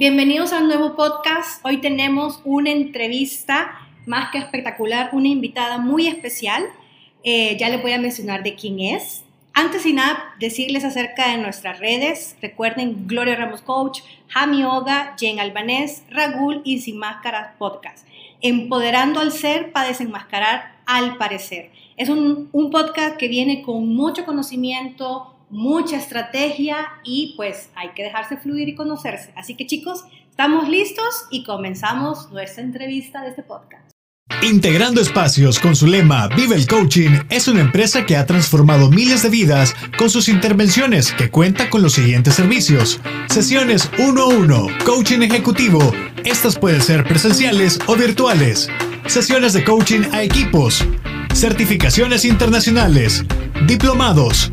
Bienvenidos al nuevo podcast. Hoy tenemos una entrevista más que espectacular, una invitada muy especial. Eh, ya le voy a mencionar de quién es. Antes y nada, decirles acerca de nuestras redes. Recuerden Gloria Ramos Coach, Jami Oga, Jen Albanés, Ragul y Sin Máscaras Podcast. Empoderando al ser para desenmascarar al parecer. Es un podcast que viene con mucho conocimiento, mucha estrategia y pues hay que dejarse fluir y conocerse. Así que chicos, estamos listos y comenzamos nuestra entrevista de este podcast. Integrando Espacios con su lema Vive el Coaching es una empresa que ha transformado miles de vidas con sus intervenciones que cuenta con los siguientes servicios. Sesiones 1 a 1, coaching ejecutivo. Estas pueden ser presenciales o virtuales. Sesiones de coaching a equipos. Certificaciones internacionales. Diplomados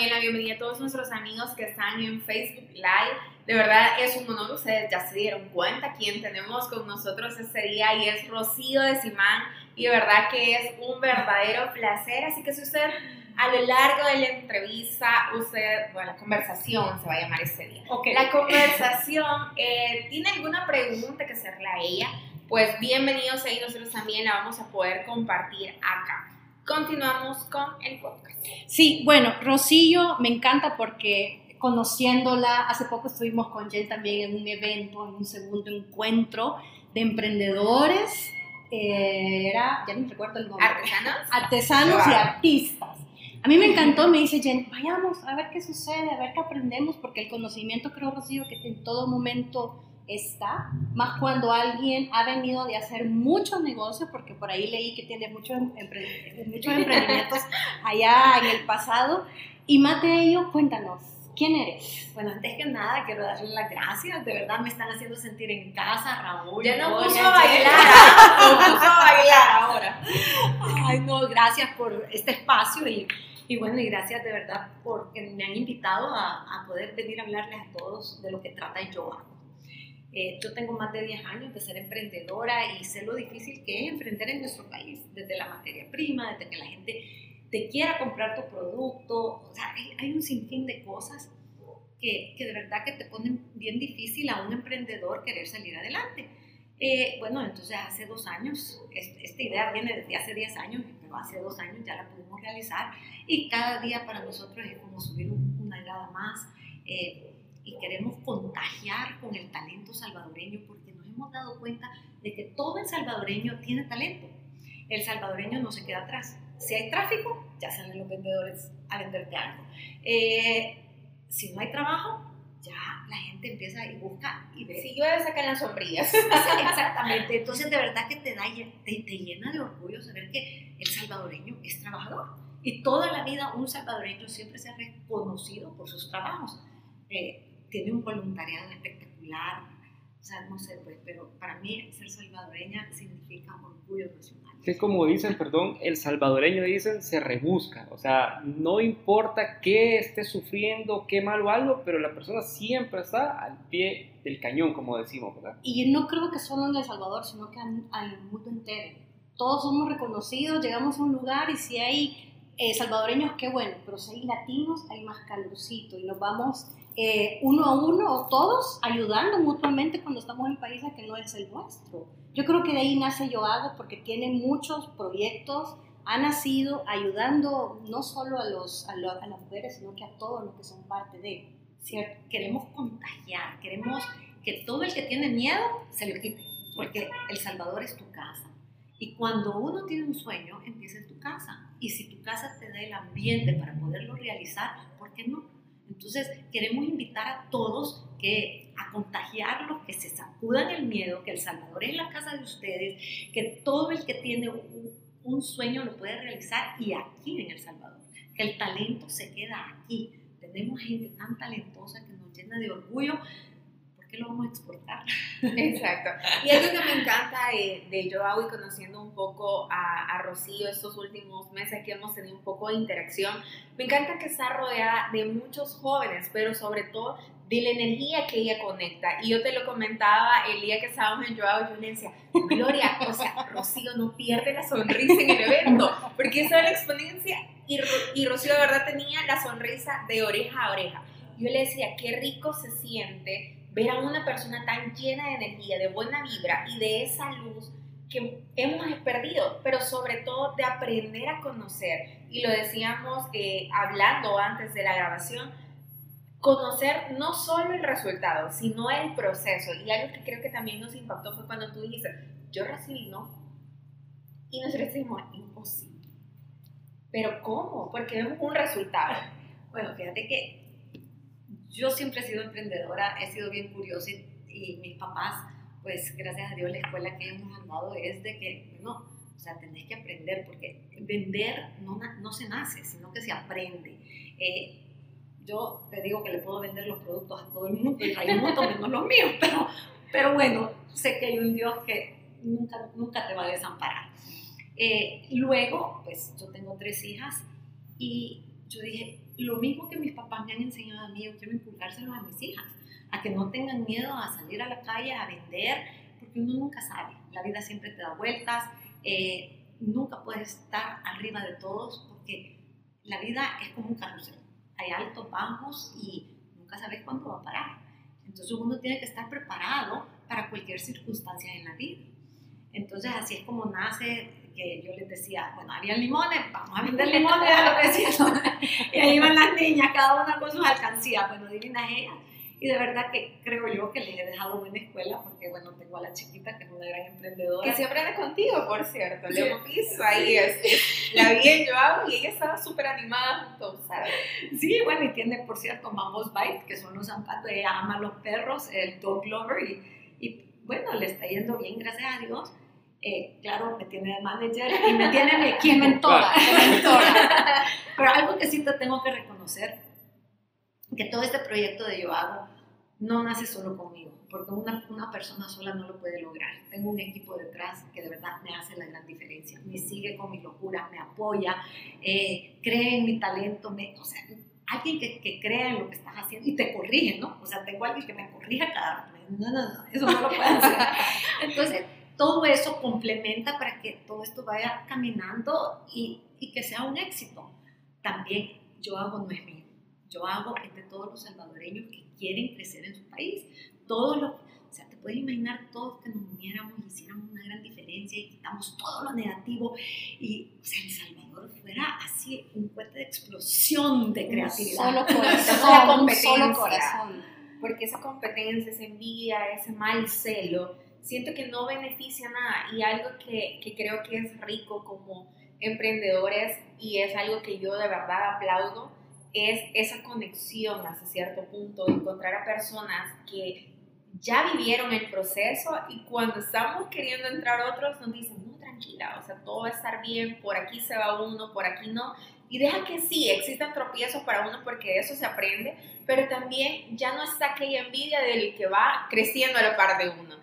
También la bienvenida a todos nuestros amigos que están en Facebook Live. De verdad es un honor, ustedes ya se dieron cuenta quién tenemos con nosotros este día y es Rocío de Simán y de verdad que es un verdadero placer. Así que si usted a lo largo de la entrevista, usted, bueno, la conversación se va a llamar este día. Okay. La conversación, eh, ¿tiene alguna pregunta que hacerle a ella? Pues bienvenidos ahí, nosotros también la vamos a poder compartir acá continuamos con el podcast. Sí, bueno, Rosillo me encanta porque conociéndola, hace poco estuvimos con Jen también en un evento, en un segundo encuentro de emprendedores, eh, era, ya no recuerdo el nombre. Artesanos. Artesanos y artistas. A mí me encantó, me dice Jen, vayamos a ver qué sucede, a ver qué aprendemos, porque el conocimiento creo, Rocío, que en todo momento está, más cuando alguien ha venido de hacer muchos negocios, porque por ahí leí que tiene muchos, muchos emprendimientos allá en el pasado. Y más de ello, cuéntanos, ¿quién eres? Bueno, antes que nada, quiero darle las gracias. De verdad, me están haciendo sentir en casa, Raúl. Ya no puso a bailar, no puso a bailar ahora. Ay, no, gracias por este espacio y, y bueno, y gracias de verdad porque me han invitado a, a poder venir a hablarles a todos de lo que trata Yoga. Eh, yo tengo más de 10 años de ser emprendedora y sé lo difícil que es emprender en nuestro país, desde la materia prima, desde que la gente te quiera comprar tu producto. O sea, hay, un sinfín de cosas que, que, de verdad que te ponen bien difícil a un emprendedor querer salir adelante. Eh, bueno, entonces hace dos años, esta idea viene desde hace 10 años, pero hace dos años ya la pudimos realizar y cada día para nosotros es como subir una grada más. Eh, y queremos contagiar con el talento salvadoreño porque nos hemos dado cuenta de que todo el salvadoreño tiene talento. El salvadoreño no se queda atrás. Si hay tráfico, ya salen los vendedores a venderte algo. Eh, si no hay trabajo, ya la gente empieza y busca y ve. Si llueve, sacan las sombrillas. Exactamente. Entonces, de verdad que te, da, te, te llena de orgullo saber que el salvadoreño es trabajador. Y toda la vida un salvadoreño siempre se ha reconocido por sus trabajos. Eh, tiene un voluntariado espectacular, o sea, no sé, pues, pero para mí ser salvadoreña significa orgullo nacional. Es como dicen, perdón, el salvadoreño dicen se rebusca, o sea, no importa qué esté sufriendo, qué malo algo, pero la persona siempre está al pie del cañón, como decimos, ¿verdad? Y no creo que solo en El Salvador, sino que al mundo entero. Todos somos reconocidos, llegamos a un lugar y si hay eh, salvadoreños, qué bueno, pero si hay latinos, hay más calorcito y nos vamos eh, uno a uno o todos ayudando mutuamente cuando estamos en países que no es el nuestro. Yo creo que de ahí nace Yo Hago porque tiene muchos proyectos, ha nacido ayudando no solo a, los, a, las mujeres, sino que a todos los que son parte de, ¿cierto? Queremos contagiar, queremos que todo el que tiene miedo se le quite, porque El Salvador es tu casa. Y cuando uno tiene un sueño, empieza en tu casa. Y si tu casa te da el ambiente para poderlo realizar, ¿por qué no? Entonces, queremos invitar a todos que a contagiarlos, que se sacudan el miedo, que El Salvador es la casa de ustedes, que todo el que tiene un, sueño lo puede realizar y aquí en El Salvador, que el talento se queda aquí. Tenemos gente tan talentosa que nos llena de orgullo qué lo vamos a exportar? Exacto. Y algo que me encanta eh, de Joao y conociendo un poco a, a, Rocío estos últimos meses que hemos tenido un poco de interacción, me encanta que está rodeada de muchos jóvenes, pero sobre todo de la energía que ella conecta. Y yo te lo comentaba el día que estábamos en Joao, yo le decía, Gloria, o sea, Rocío no pierde la sonrisa en el evento, porque esa es la exponencia. Y, y Rocío de verdad tenía la sonrisa de oreja a oreja. Yo le decía, qué rico se siente ver a una persona tan llena de energía, de buena vibra y de esa luz que hemos perdido, pero sobre todo de aprender a conocer. Y lo decíamos eh, hablando antes de la grabación, conocer no solo el resultado, sino el proceso. Y algo que creo que también nos impactó fue cuando tú dijiste, yo recibí no. Y nosotros decimos, imposible. Pero ¿cómo? Porque vemos un resultado. Bueno, fíjate que yo siempre he sido emprendedora, he sido bien curiosa y, mis papás, pues gracias a Dios la escuela que ellos nos han dado es de que, no, o sea, tenés que aprender, porque vender no, no se nace, sino que se aprende. Eh, yo te digo que le puedo vender los productos a todo el mundo y hay mucho menos los míos, pero, pero bueno, sé que hay un Dios que nunca, nunca te va a desamparar. Eh, luego, pues yo tengo tres hijas y yo dije, lo mismo que mis papás me han enseñado a mí, yo quiero inculcárselos a mis hijas, a que no tengan miedo a salir a la calle a vender, porque uno nunca sabe, la vida siempre te da vueltas, eh, nunca puedes estar arriba de todos, porque la vida es como un carrusel hay altos, bajos y nunca sabes cuándo va a parar. Entonces uno tiene que estar preparado para cualquier circunstancia en la vida. Entonces así es como nace que yo les decía, bueno, había limones, vamos a vender limones, a lo que decía. y ahí iban las niñas, cada una con sus alcancías, bueno, divinas ellas y de verdad que creo yo que les he dejado buena escuela porque, bueno, tengo a la chiquita que es una gran emprendedora. Que siempre anda contigo, por cierto. Le hemos visto ahí. la vi en Joao y ella estaba súper animada junto, ¿sabes? Sí, bueno, y tiene, por cierto, Mamos Bite, que son los zapatos. Ella ama los perros, el dog lover. Y, y bueno, le está yendo bien, gracias a Dios. Eh, claro, me tiene de manager y me tiene de mentora, mentora. Pero algo que sí te tengo que reconocer que todo este proyecto de Yo Hago no nace solo conmigo, porque una, una, persona sola no lo puede lograr. Tengo un equipo detrás que de verdad me hace la gran diferencia, me sigue con mi locura, me apoya, eh, cree en mi talento, me, o sea, alguien que, que, crea en lo que estás haciendo y te corrige, ¿no? O sea, tengo alguien que me corrija cada rato. No, no, no, eso no lo puede hacer. Entonces, todo eso complementa para que todo esto vaya caminando y, y que sea un éxito. También yo hago no es mío yo hago es de todos los salvadoreños que quieren crecer en su país. Todos los, o sea, te puedes imaginar todos que nos uniéramos y hiciéramos una gran diferencia y quitamos todo lo negativo y, o sea, El Salvador fuera así un fuerte de explosión de creatividad. Solo corazón, solo corazón. Porque esa competencia, esa envidia, ese mal celo, siento que no beneficia nada y algo que, que creo que es rico como emprendedores y es algo que yo de verdad aplaudo es esa conexión hasta cierto punto, encontrar a personas que ya vivieron el proceso y cuando estamos queriendo entrar otros nos dicen, no, tranquila, o sea, todo va a estar bien, por aquí se va uno, por aquí no. Y deja que sí, existen tropiezos para uno porque de eso se aprende, pero también ya no está aquella envidia del que va creciendo a la par de uno.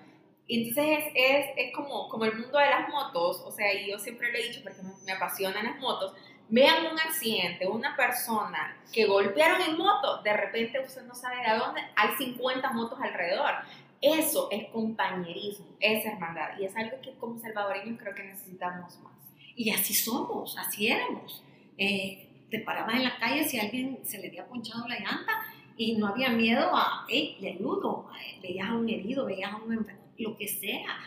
Entonces es, es, es como, como el mundo de las motos, o sea, y yo siempre lo he dicho porque me, me apasionan las motos, vean un accidente, una persona que golpearon en moto, de repente usted no sabe de dónde, hay 50 motos alrededor. Eso es compañerismo, es hermandad. Y es algo que como salvadoreños creo que necesitamos más. Y así somos, así éramos. Eh, te parabas en la calle si alguien se le había ponchado la llanta y no había miedo a, hey, le ayudo, veías a un herido, veías a un enfermo, lo que sea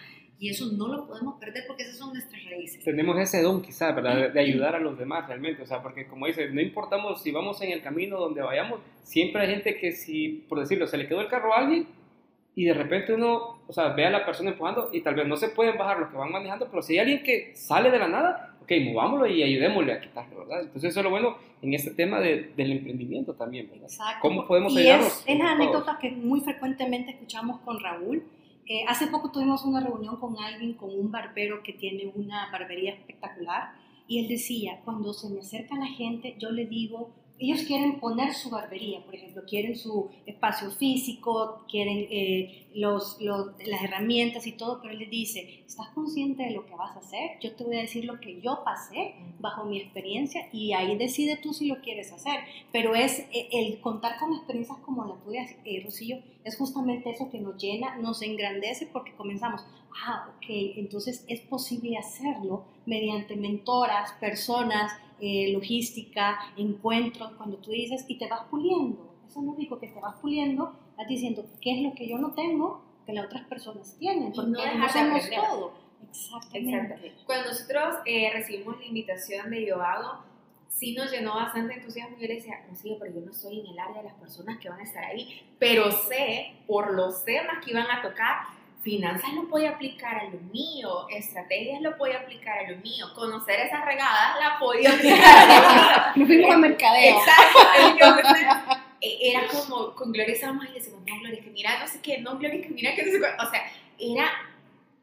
y eso no lo podemos perder porque esas son nuestras raíces. Tenemos ese don quizás, ¿verdad? De, ayudar a los demás realmente, o sea, porque como dice, no importamos si vamos en el camino donde vayamos, siempre hay gente que si, por decirlo, se le quedó el carro a alguien y de repente uno, o sea, ve a la persona empujando y tal vez no se pueden bajar los que van manejando, pero si hay alguien que sale de la nada, ok, movámoslo y ayudémosle a quitarlo, ¿verdad? Entonces eso es lo bueno en este tema de, del emprendimiento también, ¿verdad? Exacto. ¿Cómo podemos y Es, es la anécdota que muy frecuentemente escuchamos con Raúl, eh, hace poco tuvimos una reunión con alguien, con un barbero que tiene una barbería espectacular, y él decía, cuando se me acerca la gente, yo le digo, ellos quieren poner su barbería, por ejemplo, quieren su espacio físico, quieren eh, los, los, las herramientas y todo, pero él les dice, ¿estás consciente de lo que vas a hacer? Yo te voy a decir lo que yo pasé bajo mi experiencia y ahí decide tú si lo quieres hacer. Pero es eh, el contar con experiencias como la tuya, eh, Rocío, es justamente eso que nos llena, nos engrandece porque comenzamos, ah, ok, entonces es posible hacerlo mediante mentoras, personas, eh, logística, encuentros, cuando tú dices y te vas puliendo. Eso es lo único que te vas puliendo, vas diciendo qué es lo que yo no tengo que las otras personas tienen, porque no no hacemos todo. Exactamente. Exacto. Cuando nosotros eh, recibimos la invitación de Yo Hago, sí nos llenó bastante entusiasmo. Yo le decía, sí, pero yo no estoy en el área de las personas que van a estar ahí, pero sé por los temas que iban a tocar finanzas lo puede aplicar a lo mío, estrategias lo puede aplicar a lo mío, conocer esas regadas la podía aplicar a lo mío. Nos a mercadeo. Exacto. E, era como, con Gloria estábamos y decíamos, no, Gloria, que mira, no sé qué, no, Gloria, que mira, que no sé qué. O sea, era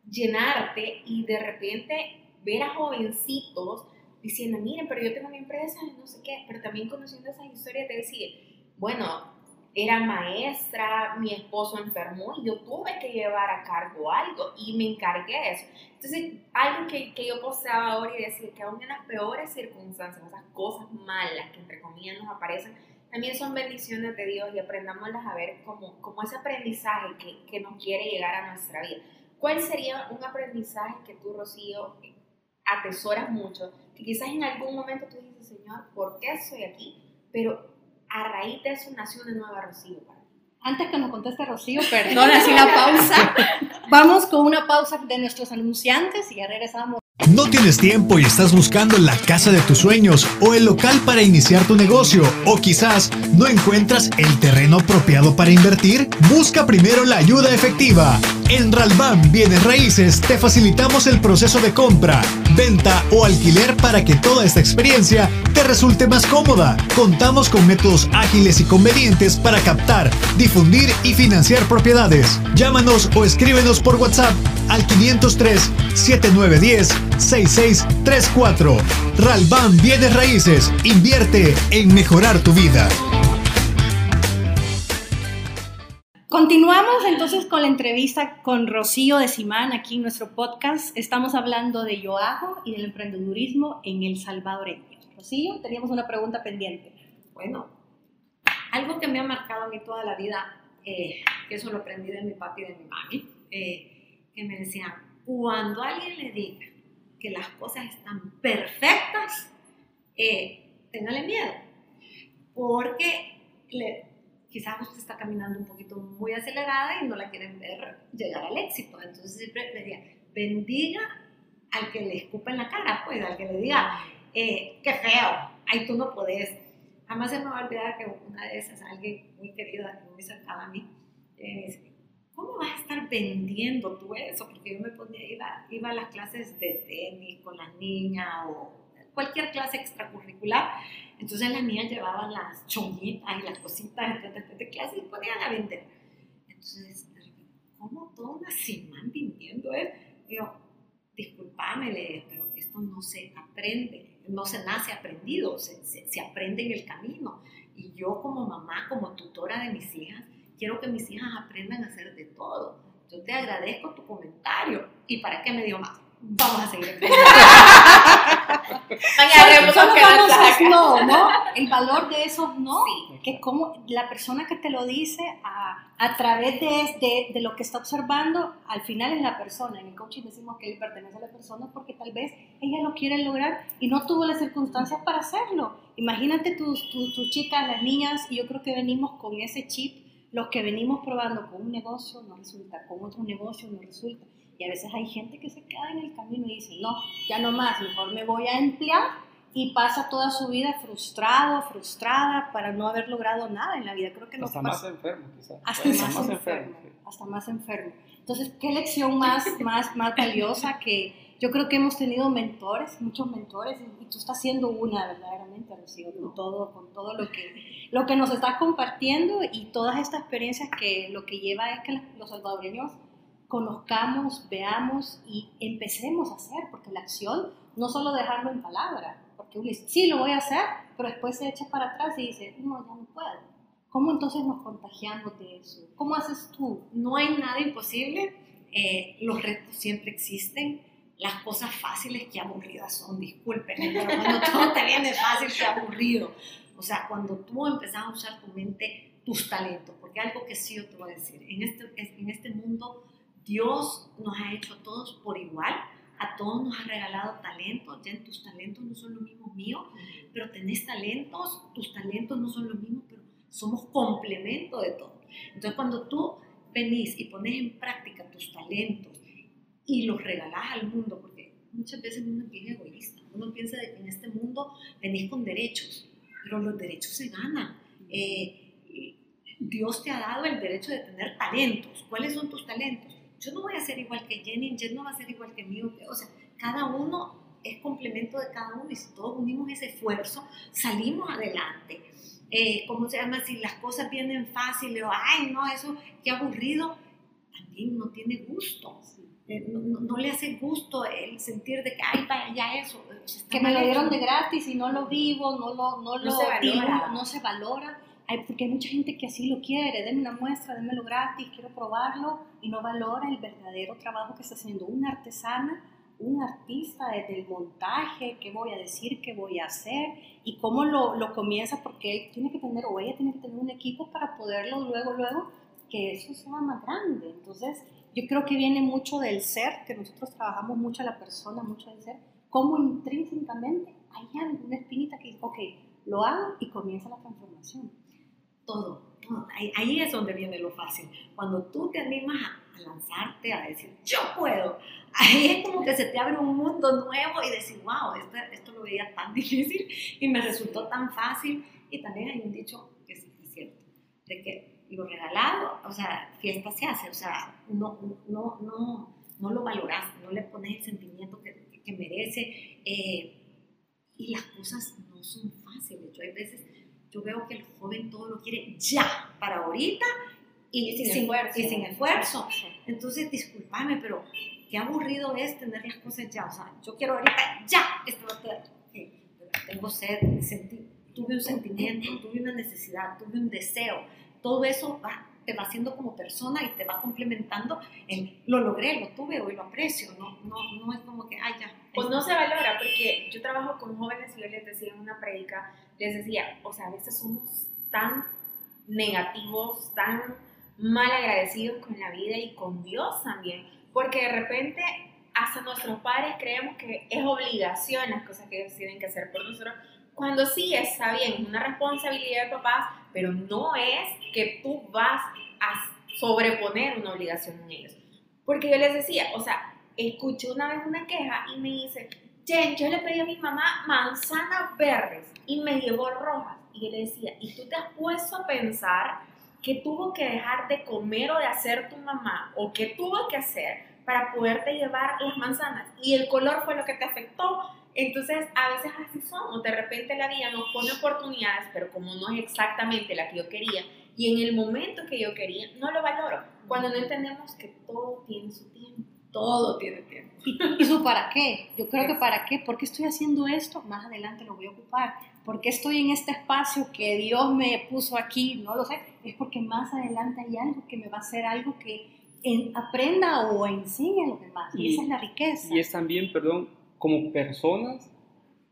llenarte y de repente ver a jovencitos diciendo, miren, pero yo tengo mi empresa y no sé qué, pero también conociendo esas historias de decir, bueno, era maestra, mi esposo enfermó y yo tuve que llevar a cargo algo y me encargué de eso. Entonces, algo que, que yo posteaba ahora y decir que aún en las peores circunstancias, esas cosas malas que entre comillas nos aparecen, también son bendiciones de Dios y aprendámoslas a ver como, como ese aprendizaje que, que nos quiere llegar a nuestra vida. ¿Cuál sería un aprendizaje que tú, Rocío, atesoras mucho? Que quizás en algún momento tú dices, Señor, ¿por qué estoy aquí? Pero a raíz de eso nació una nueva Rocío. Antes que nos conteste Rocío, perdón, así la pausa. Vamos con una pausa de nuestros anunciantes y ya regresamos. ¿No tienes tiempo y estás buscando la casa de tus sueños o el local para iniciar tu negocio? ¿O quizás no encuentras el terreno apropiado para invertir? Busca primero la ayuda efectiva. En Ralban Bienes Raíces te facilitamos el proceso de compra, venta o alquiler para que toda esta experiencia te resulte más cómoda. Contamos con métodos ágiles y convenientes para captar, difundir y financiar propiedades. Llámanos o escríbenos por WhatsApp al 503 7910 6634. Ralban Bienes Raíces. Invierte en mejorar tu vida. Continuamos entonces con la entrevista con Rocío de Simán aquí en nuestro podcast. Estamos hablando de Yo Hago y del emprendedurismo en El Salvadoreño. Rocío, teníamos una pregunta pendiente. Bueno, algo que me ha marcado a mí toda la vida, eh, que eso lo aprendí de mi papi y de mi mami, eh, que me decían, cuando alguien le diga que las cosas están perfectas, eh, téngale miedo, porque le, quizás usted está caminando un poquito muy acelerada y no la quieren ver llegar al éxito. Entonces siempre le diga, bendiga al que le escupa en la cara, pues, al que le diga, eh, qué feo, ahí tú no podés. Jamás se me va a olvidar que una de esas, alguien muy querida, muy cercana a mí, dice, ¿cómo vas a estar vendiendo tú eso? Porque yo me ponía, iba, iba a las clases de tenis con las niñas o cualquier clase extracurricular entonces las niñas llevaban las chonguitas y las cositas después de clase y ponían a vender. Entonces, ¿cómo todas una van vendiendo eso? Digo, disculpame, pero esto no se aprende, no se nace aprendido, se, se, aprende en el camino. Y yo como mamá, como tutora de mis hijas, quiero que mis hijas aprendan a hacer de todo. Yo te agradezco tu comentario. ¿Y para qué me dio más? Vamos a seguir. no, ¿no? El valor de esos no, que como la persona que te lo dice a, a través de, de, lo que está observando, al final es la persona. En el coaching decimos que él pertenece a la persona porque tal vez ella lo quiere lograr y no tuvo las circunstancias para hacerlo. Imagínate tus, tus, tus chicas, las niñas, y yo creo que venimos con ese chip, los que venimos probando con un negocio no resulta, con otro negocio no resulta. Y a veces hay gente que se queda en el camino y dice, no, ya no más, mejor me voy a emplear y pasa toda su vida frustrado, frustrada para no haber logrado nada en la vida. Creo que hasta más enfermo, quizás. Hasta, más, enfermo, hasta más enfermo. Entonces, ¿qué lección más, más, más valiosa que yo creo que hemos tenido mentores, muchos mentores, y tú estás siendo una verdaderamente, Rocío, con todo, con todo lo que, lo que nos estás compartiendo y todas estas experiencias que lo que lleva es que los salvadoreños conozcamos, veamos y empecemos a hacer, porque la acción no solo dejarlo en palabra, Porque uno dice, sí, lo voy a hacer, pero después se echa para atrás y dice, no, ya no puedo. ¿Cómo entonces nos contagiamos de eso? ¿Cómo haces tú? No hay nada imposible, eh, los retos siempre existen, las cosas fáciles que aburridas son, disculpen, pero cuando todo te viene fácil, que aburrido. O sea, cuando tú empezás a usar tu mente, tus talentos, porque algo que sí yo te voy a decir, en este, en este mundo Dios nos ha hecho a todos por igual, a todos nos ha regalado talentos, ya tus talentos no son los mismos míos, pero tenés talentos, tus talentos no son los mismos, pero somos complemento de todo. Entonces cuando tú venís y pones en práctica tus talentos y los regalás al mundo, porque muchas veces uno es bien egoísta, uno piensa de que en este mundo venís con derechos, pero los derechos se ganan. Eh, Dios te ha dado el derecho de tener talentos. ¿Cuáles son tus talentos? Yo no voy a ser igual que Jenny, Jenny no va a ser igual que mío. O sea, cada uno es complemento de cada uno y si todos unimos ese esfuerzo, salimos adelante. Eh, ¿Cómo se llama? Si las cosas vienen fáciles o, ay, no, eso, qué aburrido, también no tiene gusto. Eh, no, le hace gusto el sentir de que, ay, vaya, ya eso. Que me lo dieron de gratis y no lo vivo, no lo, no, lo se valora. no se valora porque hay mucha gente que así lo quiere, denme una muestra, démelo gratis, quiero probarlo, y no valora el verdadero trabajo que está haciendo una artesana, un artista desde el montaje, qué voy a decir, qué voy a hacer, y cómo lo, lo comienza, porque él tiene que tener, o ella tiene que tener un equipo para poderlo luego, luego, que eso sea más grande. Entonces, yo creo que viene mucho del ser, que nosotros trabajamos mucho a la persona, mucho del ser, cómo intrínsecamente hay alguna espinita que dice, ok, lo hago y comienza la transformación todo. Ahí, es donde viene lo fácil. Cuando tú te animas a, lanzarte, a decir, yo puedo, ahí es como que se te abre un mundo nuevo y decir, wow, esto, esto lo veía tan difícil y me resultó tan fácil. Y también hay un dicho que es, cierto, de que lo regalado, o sea, fiesta se hace, o sea, no, no, no, no lo valoras, no le pones el sentimiento que, que merece. Eh, y las cosas no son fáciles. Yo hay veces yo veo que el joven todo lo quiere ya, para ahorita y, sin, esfuerzo. y sin esfuerzo. Entonces, discúlpame, pero qué aburrido es tener las cosas ya. O sea, yo quiero ahorita ya, tengo sed, tuve un sentimiento, tuve una necesidad, tuve un deseo. Todo eso va, te va haciendo como persona y te va complementando en lo logré, lo tuve, hoy lo aprecio. No, no, no es como que, ay, ya. Pues no se valora, porque yo trabajo con jóvenes y yo les decía en una predica, les decía, o sea, a veces somos tan negativos, tan mal agradecidos con la vida y con Dios también, porque de repente hasta nuestros padres creemos que es obligación las cosas que ellos tienen que hacer por nosotros, cuando sí está bien, es una responsabilidad de papás, pero no es que tú vas a sobreponer una obligación en ellos. Porque yo les decía, o sea, escuché una vez una queja y me dice, Jen, yo le pedí a mi mamá manzanas verdes y me llevó rojas. Y yo le decía, ¿y tú te has puesto a pensar qué tuvo que dejar de comer o de hacer tu mamá o qué tuvo que hacer para poderte llevar las manzanas? Y el color fue lo que te afectó. Entonces, a veces así somos. De repente la vida nos pone oportunidades, pero como no es exactamente la que yo quería y en el momento que yo quería, no lo valoro. Cuando no entendemos que todo tiene su tiempo. Todo tiene tiempo. ¿Y, su para qué? Yo creo que para qué. ¿Por qué estoy haciendo esto? Más adelante lo voy a ocupar. ¿Por qué estoy en este espacio que Dios me puso aquí? No lo sé. Es porque más adelante hay algo que me va a hacer algo que aprenda o enseñe a los demás. Y, y esa es la riqueza. Y es también, perdón, como personas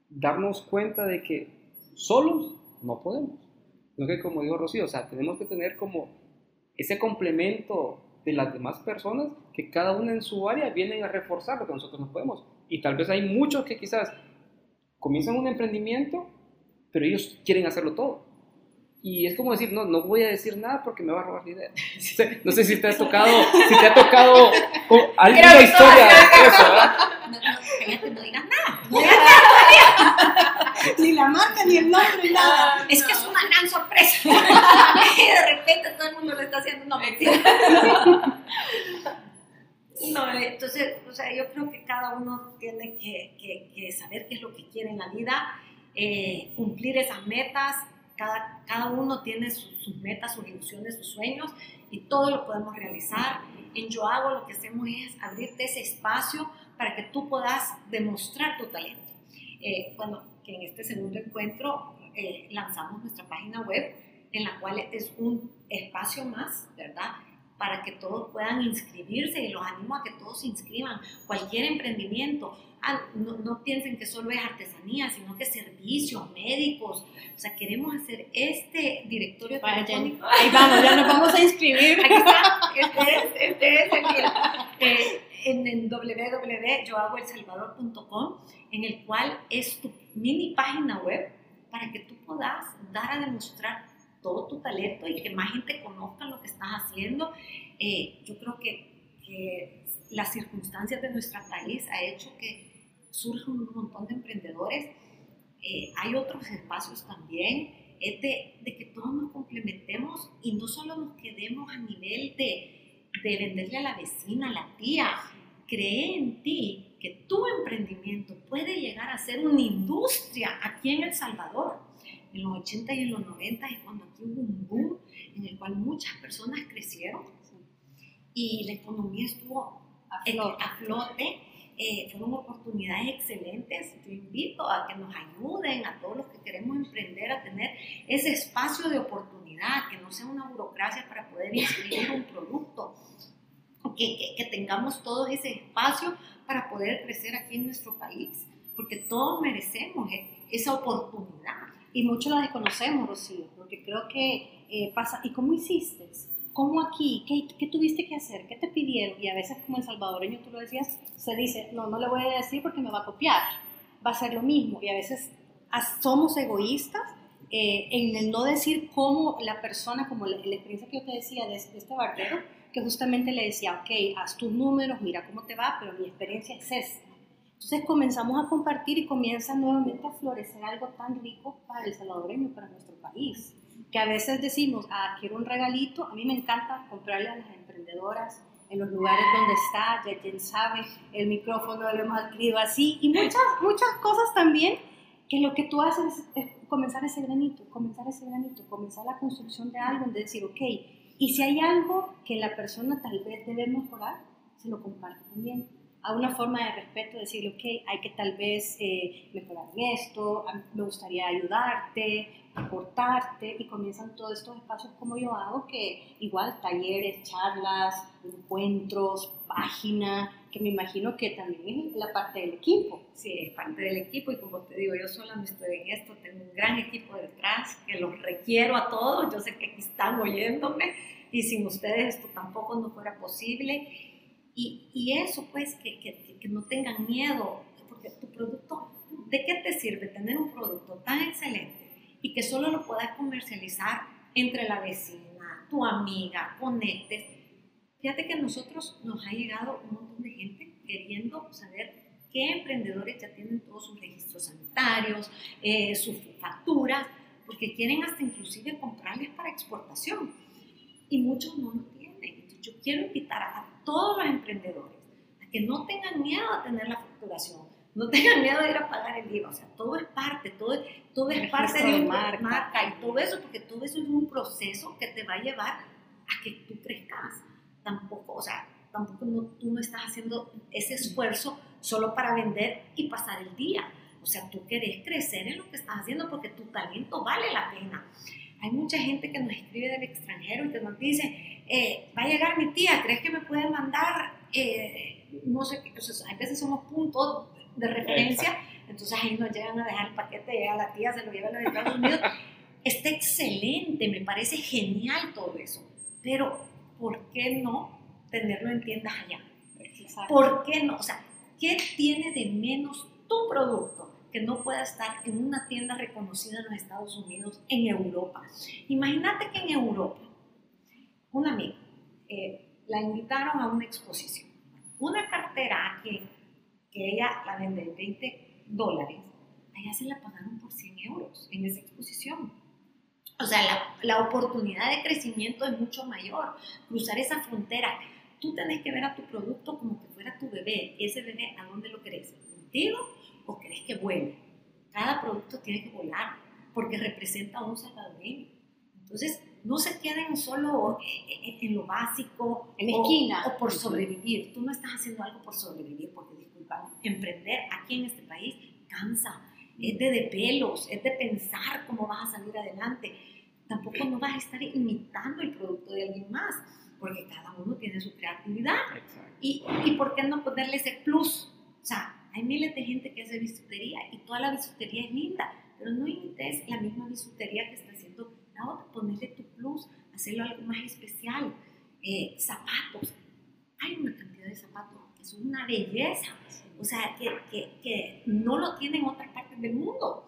darnos cuenta de que solos no podemos. No que como dijo Rocío, o sea, tenemos que tener como ese complemento de las demás personas que cada una en su área vienen a reforzar lo que nosotros no podemos. Y tal vez hay muchos que quizás comienzan un emprendimiento, pero ellos quieren hacerlo todo. Y es como decir, no, no voy a decir nada porque me va a robar la idea. No sé si te ha tocado, si te ha tocado alguna historia de eso, ¿verdad? no digas nada. No digas nada ni la marca, ni el nombre, ni nada. Es que es una gran sorpresa. y de repente todo el mundo le está haciendo una mentira. No, entonces, o sea, yo creo que cada uno tiene que, que, que saber qué es lo que quiere en la vida, eh, cumplir esas metas. Cada, cada uno tiene sus, sus metas, sus ilusiones, sus sueños y todo lo podemos realizar. En Yo Hago lo que hacemos es abrirte ese espacio para que tú puedas demostrar tu talento. Eh, bueno, que en este segundo encuentro eh, lanzamos nuestra página web, en la cual es un espacio más, ¿verdad? Para que todos puedan inscribirse y los animo a que todos se inscriban. Cualquier emprendimiento, ah, no, no, piensen que solo es artesanía, sino que servicios, médicos. O sea, queremos hacer este directorio Vaya, telefónico. Ahí vamos, ya nos vamos a inscribir. Aquí está, este es, este es el eh, en, en www.yohagoelsalvador.com, en el cual es tu mini página web para que tú puedas dar a demostrar todo tu talento y que más gente conozca lo que estás haciendo. Eh, yo creo que, que, las circunstancias de nuestro país ha hecho que surjan un montón de emprendedores. Eh, hay otros espacios también, es de, de, que todos nos complementemos y no solo nos quedemos a nivel de, de venderle a la vecina, a la tía. Cree en ti que tu emprendimiento puede llegar a ser una industria aquí en El Salvador en los 80 y en los 90 es cuando aquí hubo un boom en el cual muchas personas crecieron y la economía estuvo a flote. A flote. Eh, fueron oportunidades excelentes. Yo invito a que nos ayuden a todos los que queremos emprender a tener ese espacio de oportunidad, que no sea una burocracia para poder inscribir un producto, que, que, que tengamos todo ese espacio para poder crecer aquí en nuestro país, porque todos merecemos esa oportunidad y muchos la desconocemos, Rocío, porque creo que eh, pasa, ¿y cómo hiciste? ¿Cómo aquí? ¿Qué, ¿Qué, tuviste que hacer? ¿Qué te pidieron? Y a veces como en salvadoreño tú lo decías, se dice, no, no le voy a decir porque me va a copiar, va a ser lo mismo. Y a veces somos egoístas eh, en el no decir cómo la persona, como la, la experiencia que yo te decía de, de este barbero, que justamente le decía, ok, haz tus números, mira cómo te va, pero mi experiencia es esta. Entonces comenzamos a compartir y comienza nuevamente a florecer algo tan rico para el salvadoreño, para nuestro país. Que a veces decimos, ah, quiero un regalito, a mí me encanta comprarle a las emprendedoras en los lugares donde está, ya quien sabe, el micrófono lo hemos adquirido así, y muchas, muchas cosas también, que lo que tú haces es comenzar ese granito, comenzar ese granito, comenzar la construcción de algo, de decir, ok, y si hay algo que la persona tal vez debe mejorar, se lo comparte también a una forma de respeto, decirle, ok, hay que tal vez eh, mejorar en esto, me gustaría ayudarte, aportarte, y comienzan todos estos espacios como yo hago, que igual talleres, charlas, encuentros, página, que me imagino que también es la parte del equipo. Sí, es parte del equipo, y como te digo, yo sola no estoy en esto, tengo un gran equipo detrás, que los requiero a todos, yo sé que aquí están oyéndome, y sin ustedes esto tampoco no fuera posible y, y eso, pues, que, que, que, no tengan miedo, porque tu producto, ¿de qué te sirve tener un producto tan excelente y que solo lo puedas comercializar entre la vecina, tu amiga, conectes? Fíjate que a nosotros nos ha llegado un montón de gente queriendo saber qué emprendedores ya tienen todos sus registros sanitarios, eh, sus facturas, porque quieren hasta inclusive comprarles para exportación. Y muchos no lo tienen. Entonces, yo quiero invitar a todos los emprendedores a que no tengan miedo a tener la facturación, no tengan miedo de ir a pagar el IVA, o sea, todo es parte, todo, todo es parte de una marca. marca y todo eso, porque todo eso es un proceso que te va a llevar a que tú crezcas. Tampoco, o sea, tampoco no, tú no estás haciendo ese esfuerzo solo para vender y pasar el día. O sea, tú querés crecer en lo que estás haciendo porque tu talento vale la pena. Hay mucha gente que nos escribe del extranjero y que nos dice, eh, va a llegar mi tía, ¿crees que me puede mandar? Eh, no sé, o a veces somos puntos de referencia, Exacto. entonces ahí nos llegan a dejar el paquete, llega la tía, se lo lleva a los Estados Unidos. Está excelente, me parece genial todo eso, pero ¿por qué no tenerlo en tiendas allá? Exacto. ¿Por qué no? O sea, ¿qué tiene de menos tu producto? Que no pueda estar en una tienda reconocida en los Estados Unidos, en Europa. Imagínate que en Europa, una amiga, eh, la invitaron a una exposición. Una cartera que, que ella la vende en 20 dólares, a ella se la pagaron por 100 euros en esa exposición. O sea, la, la oportunidad de crecimiento es mucho mayor. Cruzar esa frontera. Tú tenés que ver a tu producto como que fuera tu bebé. Ese bebé, ¿a dónde lo querés? ¿Contigo o querés que vuele? Cada producto tiene que volar porque representa a un salvadoreño. Entonces, no se queden solo en lo básico, en la esquina, o por sobrevivir. Tú no estás haciendo algo por sobrevivir, porque disculpa, emprender aquí en este país alcanza, es de, de pelos, es de pensar cómo vas a salir adelante. Tampoco no vas a estar imitando el producto de alguien más, porque cada uno tiene su creatividad. Exacto. ¿Y, y por qué no ponerle ese plus? O sea, hay miles de gente que hace bisutería y toda la bisutería es linda, pero no imites la misma bisutería que está haciendo la otra. Ponerle tu plus, hacerlo algo más especial. Eh, zapatos. Hay una cantidad de zapatos que son una belleza. O sea, que, que, que no lo tienen otras partes del mundo.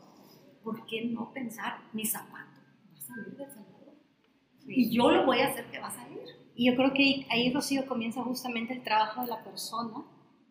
¿Por qué no pensar, mi zapato va a salir de Salvador? Y yo lo voy a hacer que va a salir. Y yo creo que ahí, Rocío, comienza justamente el trabajo de la persona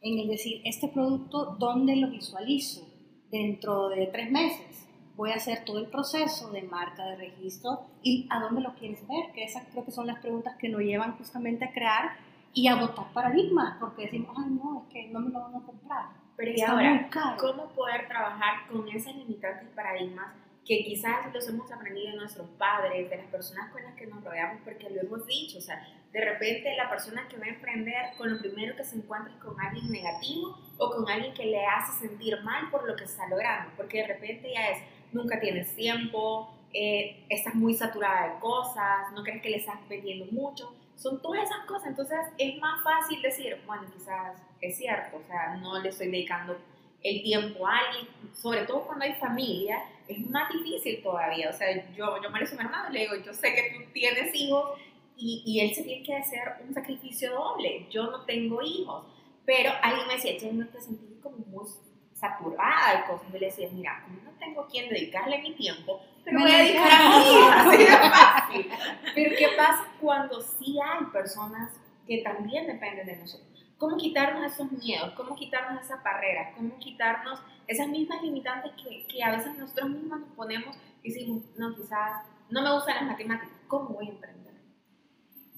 en el decir, este producto, ¿dónde lo visualizo? Dentro de tres meses voy a hacer todo el proceso de marca, de registro, y a dónde lo quieres ver, que esas creo que son las preguntas que nos llevan justamente a crear y a botar paradigmas, porque decimos, ay, no, es que no me lo van a comprar. Pero y ahora. ¿cómo poder trabajar con esas limitantes paradigmas que quizás los hemos aprendido de nuestros padres, de las personas con las que nos rodeamos, porque lo hemos dicho, o sea, de repente la persona que va a emprender con lo primero que se encuentra es con alguien negativo o con alguien que le hace sentir mal por lo que está logrando, porque de repente ya es, nunca tienes tiempo, eh, estás muy saturada de cosas, no crees que le estás vendiendo mucho, son todas esas cosas, entonces es más fácil decir, bueno, quizás es cierto, o sea, no le estoy dedicando el tiempo a alguien, sobre todo cuando hay familia, es más difícil todavía. O sea, yo, yo me lo a mi hermano, le digo, yo sé que tú tienes hijos y, y, él se tiene que hacer un sacrificio doble. Yo no tengo hijos, pero alguien me decía, yo no te sentí como muy saturada de cosas. Yo le decía, mira, como no tengo quien dedicarle mi tiempo, pero Me voy a dedicar a mi hija, así de fácil. Pero ¿qué pasa cuando sí hay personas que también dependen de nosotros? Cómo quitarnos esos miedos, cómo quitarnos esas barreras, cómo quitarnos esas mismas limitantes que, que, a veces nosotros mismos nos ponemos y decimos, no, quizás no me gustan las matemáticas, ¿cómo voy a emprender?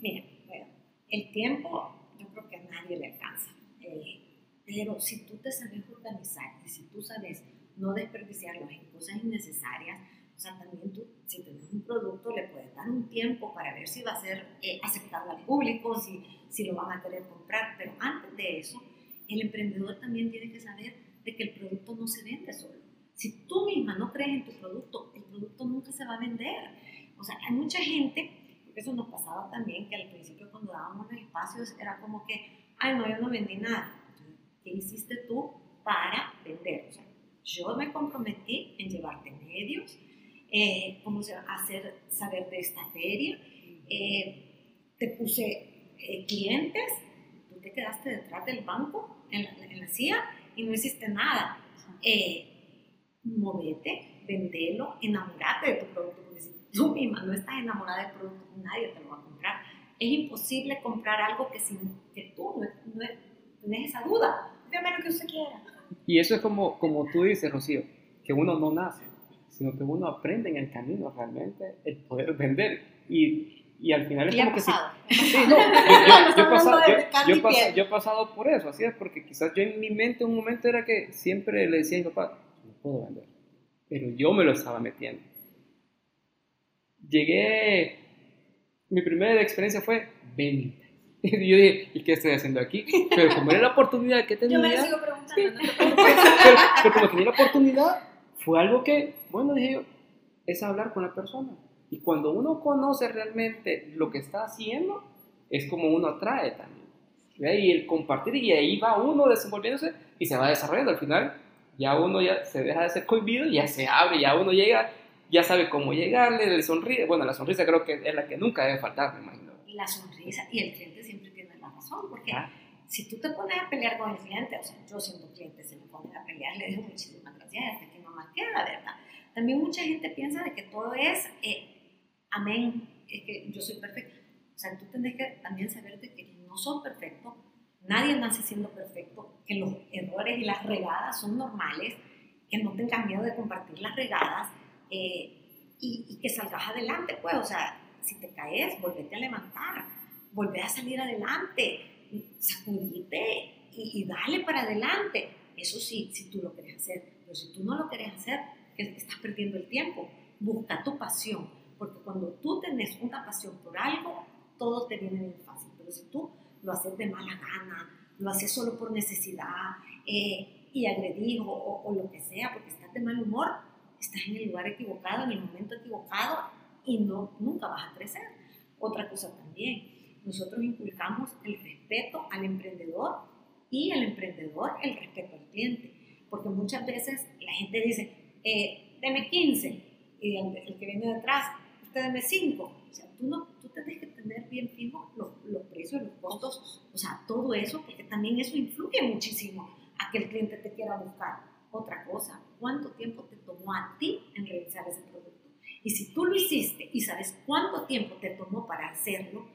Mira, bueno, el tiempo yo creo que a nadie le alcanza, eh, pero si tú te sabes organizar, si tú sabes no desperdiciarlos en cosas innecesarias, o sea, también tú, si tienes un producto, le puedes dar un tiempo para ver si va a ser eh, aceptado al público, si, si lo van a querer comprar. Pero antes de eso, el emprendedor también tiene que saber de que el producto no se vende solo. Si tú misma no crees en tu producto, el producto nunca se va a vender. O sea, hay mucha gente, porque eso nos pasaba también, que al principio cuando dábamos los espacios era como que, ay, no, yo no vendí nada. ¿Qué hiciste tú para vender? O sea, yo me comprometí en llevarte medios, eh, cómo se va a hacer saber de esta feria. Eh, te puse eh, clientes, tú te quedaste detrás del banco en la, en la CIA y no hiciste nada. movete, vendelo, enamorate de tu producto, porque si tú misma no estás enamorada del producto, nadie te lo va a comprar. Es imposible comprar algo que, sin, que tú no, no tienes esa duda. Dame lo que usted quiera. Y eso es como, como tú dices, Rocío, que uno no nace sino que uno aprende en el camino realmente el poder vender. Y, y al final es como que... Sí, no, yo, he pasado, por eso, así es, porque quizás yo en mi mente un momento era que siempre le decía a mi papá, no puedo vender, pero yo me lo estaba metiendo. Llegué, mi primera experiencia fue venta. Y yo dije, ¿y qué estoy haciendo aquí? Pero como era la oportunidad que tenía... Yo me lo sigo preguntando. Sí, no pero, pero como tenía la oportunidad, fue algo que, bueno, dije yo, es hablar con la persona. Y cuando uno conoce realmente lo que está haciendo, es como uno atrae también. ¿ve? Y el compartir, y ahí va uno desenvolviéndose y se va desarrollando. Al final, ya uno ya se deja de ser cohibido, ya se abre, ya uno llega, ya sabe cómo llegarle, le sonríe. Bueno, la sonrisa creo que es la que nunca debe faltar, me imagino. La sonrisa, y el cliente siempre tiene la razón, porque ah. si tú te pones a pelear con el cliente, o sea, yo siendo cliente, se me pone a pelear, le digo muchísimas gracias, hasta que más queda, ¿verdad? También mucha gente piensa de que todo es eh, amén, es que yo soy perfecto. O sea, tú tienes que también saber de que no son perfectos, nadie nace siendo perfecto, que los errores y las regadas son normales, que no tengas miedo de compartir las regadas eh, y, y, que salgas adelante, pues, o sea, si te caes, volvete a levantar, volvé a salir adelante, sacudite y, y dale para adelante. Eso sí, si tú lo quieres hacer, pero si tú no lo quieres hacer, estás perdiendo el tiempo. Busca tu pasión, porque cuando tú tienes una pasión por algo, todo te viene bien fácil. Pero si tú lo haces de mala gana, lo haces solo por necesidad, eh, y agredís o, o, lo que sea porque estás de mal humor, estás en el lugar equivocado, en el momento equivocado y no, nunca vas a crecer. Otra cosa también, nosotros inculcamos el respeto al emprendedor y el emprendedor el respeto al cliente. Porque muchas veces la gente dice, eh, deme 15, y el, que viene detrás, usted deme 5. O sea, tú, no, tú tienes que tener bien fijo los, los precios, los costos, o sea, todo eso, porque también eso influye muchísimo a que el cliente te quiera buscar. Otra cosa, ¿cuánto tiempo te tomó a ti en realizar ese producto? Y si tú lo hiciste y sabes cuánto tiempo te tomó para hacerlo,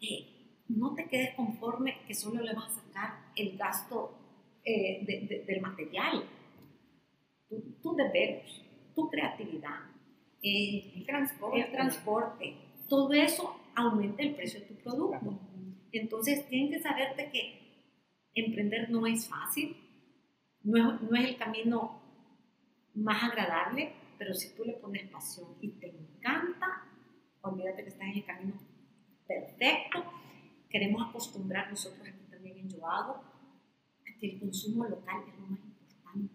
eh, no te quedes conforme que solo le vas a sacar el gasto eh, del material. Tu, tu deberes, tu creatividad, el, transporte. el transporte, todo eso aumenta el precio de tu producto. Entonces, tienen que saberte que emprender no es fácil, no es, no es el camino más agradable, pero si tú le pones pasión y te encanta, olvídate que estás en el camino perfecto. Queremos acostumbrar nosotros aquí también en Yo Hago que el consumo local es lo más importante.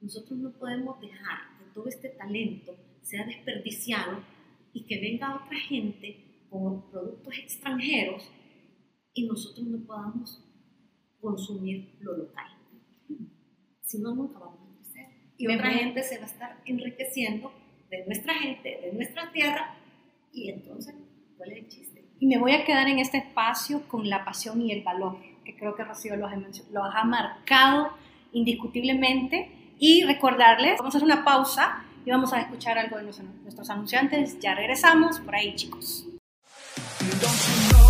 Nosotros no podemos dejar que todo este talento sea desperdiciado y que venga otra gente con productos extranjeros y nosotros no podamos consumir lo local. Si no, nunca vamos a crecer. Y otra gente se va a estar enriqueciendo de nuestra gente, de nuestra tierra, y entonces, ¿cuál es el chiste? Y me voy a quedar en este espacio con la pasión y el valor, que creo que Rocío los, los ha marcado indiscutiblemente. Y recordarles, vamos a hacer una pausa y vamos a escuchar algo de nuestros anunciantes. Ya regresamos por ahí, chicos.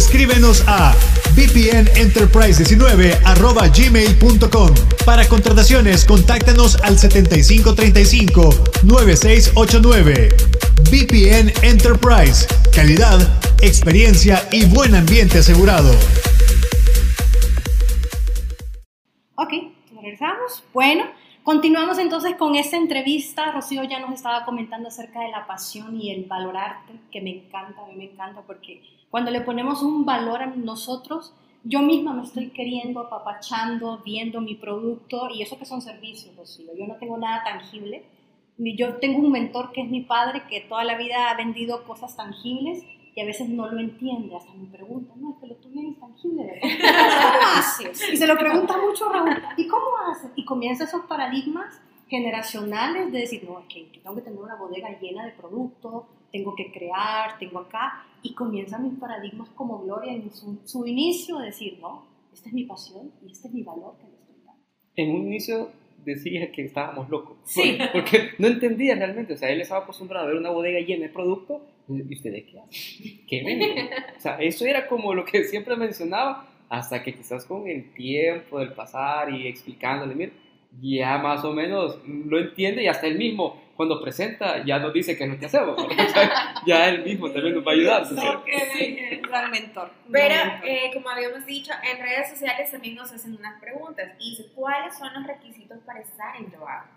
escríbenos a vpnenterprise19 Para contrataciones, contáctanos al 7535-9689. VPN Enterprise. Calidad, experiencia y buen ambiente asegurado. Ok, regresamos. Bueno, continuamos entonces con esta entrevista. Rocío ya nos estaba comentando acerca de la pasión y el valorarte, que me encanta, a mí me encanta porque cuando le ponemos un valor a nosotros, yo misma me estoy queriendo, apapachando, viendo mi producto y eso que son servicios, Rocío. Yo no tengo nada tangible. Yo tengo un mentor que es mi padre que toda la vida ha vendido cosas tangibles y a veces no lo entiende, hasta me pregunta, no, es que lo tuyo es intangible, ¿verdad? ¿Cómo haces? Y se lo pregunta mucho Raúl, ¿y cómo haces? Y comienza esos paradigmas generacionales de decir, no, es que yo tengo que tener una bodega llena de productos, tengo que crear, tengo acá, y comienzan mis paradigmas como Gloria en su, inicio, de decir, no, esta es mi pasión y este es mi valor que le estoy dando. En un inicio decía que estábamos locos, sí. porque, no entendía realmente, o sea, él estaba acostumbrado a ver una bodega llena de producto, ¿y ustedes qué hacen? ¿Qué venden? o sea, eso era como lo que siempre mencionaba, hasta que quizás con el tiempo del pasar y explicándole, mira, ya más o menos lo entiende y hasta él mismo cuando presenta ya nos dice que es lo que hacemos. ya él mismo también nos va a ayudar. Sí, gran mentor. Pero eh, como habíamos dicho, en redes sociales también nos hacen unas preguntas y dice, ¿cuáles son los requisitos para estar en Yo Hago?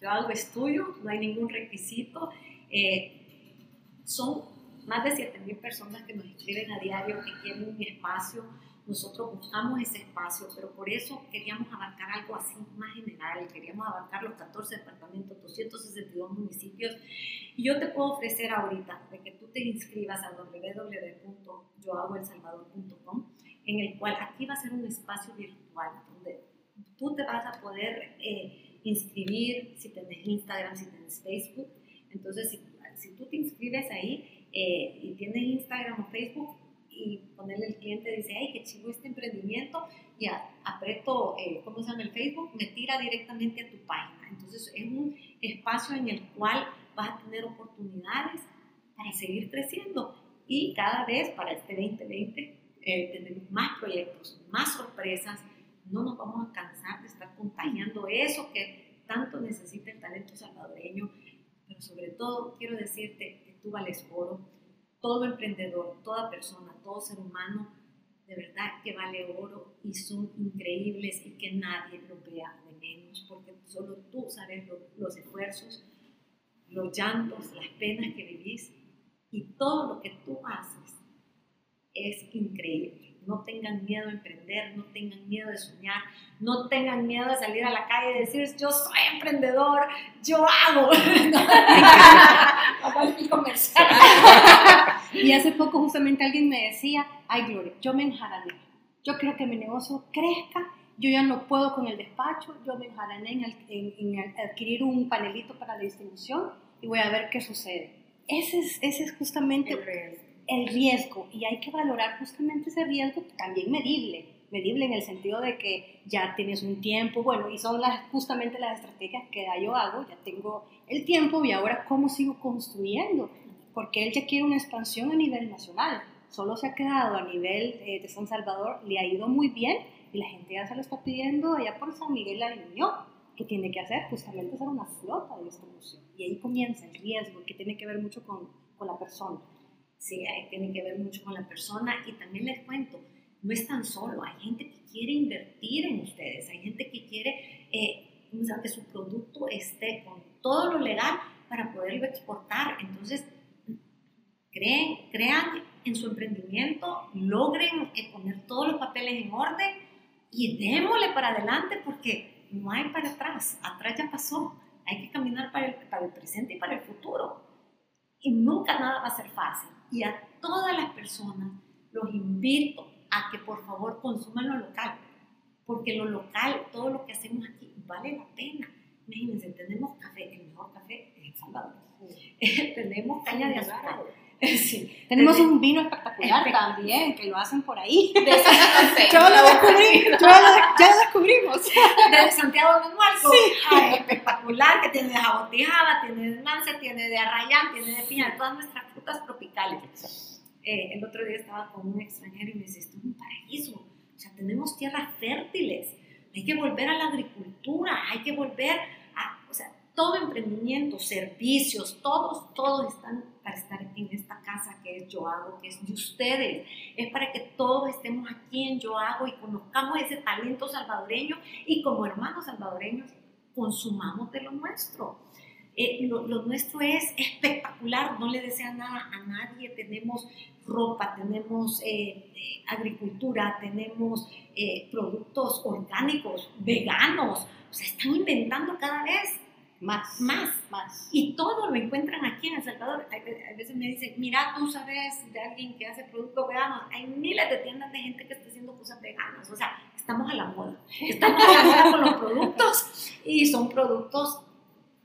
Yo hago estudio, no hay ningún requisito. Eh, son más de 7.000 personas que nos escriben a diario que quieren un espacio nosotros buscamos ese espacio, pero por eso queríamos abarcar algo así más general, queríamos abarcar los 14 departamentos, 262 municipios. Y yo te puedo ofrecer ahorita de que tú te inscribas a www.yohagoelsalvador.com, en el cual aquí va a ser un espacio virtual donde tú te vas a poder eh, inscribir si tienes Instagram, si tienes Facebook. Entonces, si, si tú te inscribes ahí eh, y tienes Instagram o Facebook, y ponerle el cliente, dice, ay, qué chivo este emprendimiento, y aprieto, eh, ¿cómo se llama el Facebook? Me tira directamente a tu página. Entonces es un espacio en el cual vas a tener oportunidades para seguir creciendo y cada vez para este 2020 eh, más proyectos, más sorpresas, no nos vamos a cansar de estar contagiando eso que tanto necesita el talento salvadoreño, pero sobre todo quiero decirte que tú vales oro, todo emprendedor, toda persona, todo ser humano, de verdad que vale oro y son increíbles y que nadie lo vea de menos, porque solo tú sabes los esfuerzos, los llantos, las penas que vivís y todo lo que tú haces es increíble. No tengan miedo a emprender, no tengan miedo de soñar, no tengan miedo de salir a la calle y decir, yo soy emprendedor, yo hago. comercial. y hace poco justamente alguien me decía, ay Gloria, yo me enjarané. Yo creo que mi negocio crezca, yo ya no puedo con el despacho, yo me enjarané en, en, adquirir un panelito para la distribución y voy a ver qué sucede. Ese es, ese es justamente el riesgo y hay que valorar justamente ese riesgo también medible, medible en el sentido de que ya tienes un tiempo, bueno, y son las, justamente las estrategias que yo hago, ya tengo el tiempo y ahora cómo sigo construyendo, porque él ya quiere una expansión a nivel nacional, solo se ha quedado a nivel eh, de San Salvador, le ha ido muy bien y la gente ya se lo está pidiendo allá por San Miguel la Unión, que tiene que hacer justamente hacer una flota de distribución. Y ahí comienza el riesgo, que tiene que ver mucho con, con la persona. Sí, tiene que ver mucho con la persona y también les cuento, no es tan solo, hay gente que quiere invertir en ustedes, hay gente que quiere eh, que su producto esté con todo lo legal para poderlo exportar. Entonces, creen, crean en su emprendimiento, logren eh, poner todos los papeles en orden y démosle para adelante porque no hay para atrás, atrás ya pasó, hay que caminar para el, para el presente y para el futuro. Y nunca nada va a ser fácil y a todas las personas los invito a que por favor consuman lo local, porque lo local, todo lo que hacemos aquí vale la pena. Imagínense, tenemos café, el mejor café es El Salvador. tenemos caña de azúcar. Sí. Tenemos un vino espectacular también, que lo hacen por ahí. De yo lo descubrí, yo ya lo descubrimos. De Santiago de Muerto. Sí. espectacular, que tiene de jabotijaba, tiene de mansa, tiene de arrayán, tiene de piña, todas nuestras frutas tropicales. Eh, el otro día estaba con un extranjero y me dice, esto es un paraíso. O sea, tenemos tierras fértiles. Hay que volver a la agricultura, hay que volver a, o sea, todo emprendimiento, servicios, todos, todos están para estar en esta casa que es Yo Hago, que es de ustedes. Es para que todos estemos aquí en Yo Hago y conozcamos ese talento salvadoreño y como hermanos salvadoreños consumamos de lo nuestro. Eh, lo, nuestro es espectacular, no le desea nada a nadie, tenemos ropa, tenemos eh, eh, agricultura, tenemos productos orgánicos, veganos, o sea, están inventando cada vez más, más, más. Y todo lo encuentran aquí en El Salvador. A veces me dicen, mira, tú sabes de alguien que hace productos veganos. Hay miles de tiendas de gente que está haciendo cosas veganas. O sea, estamos a la moda. Estamos a la moda con los productos y son productos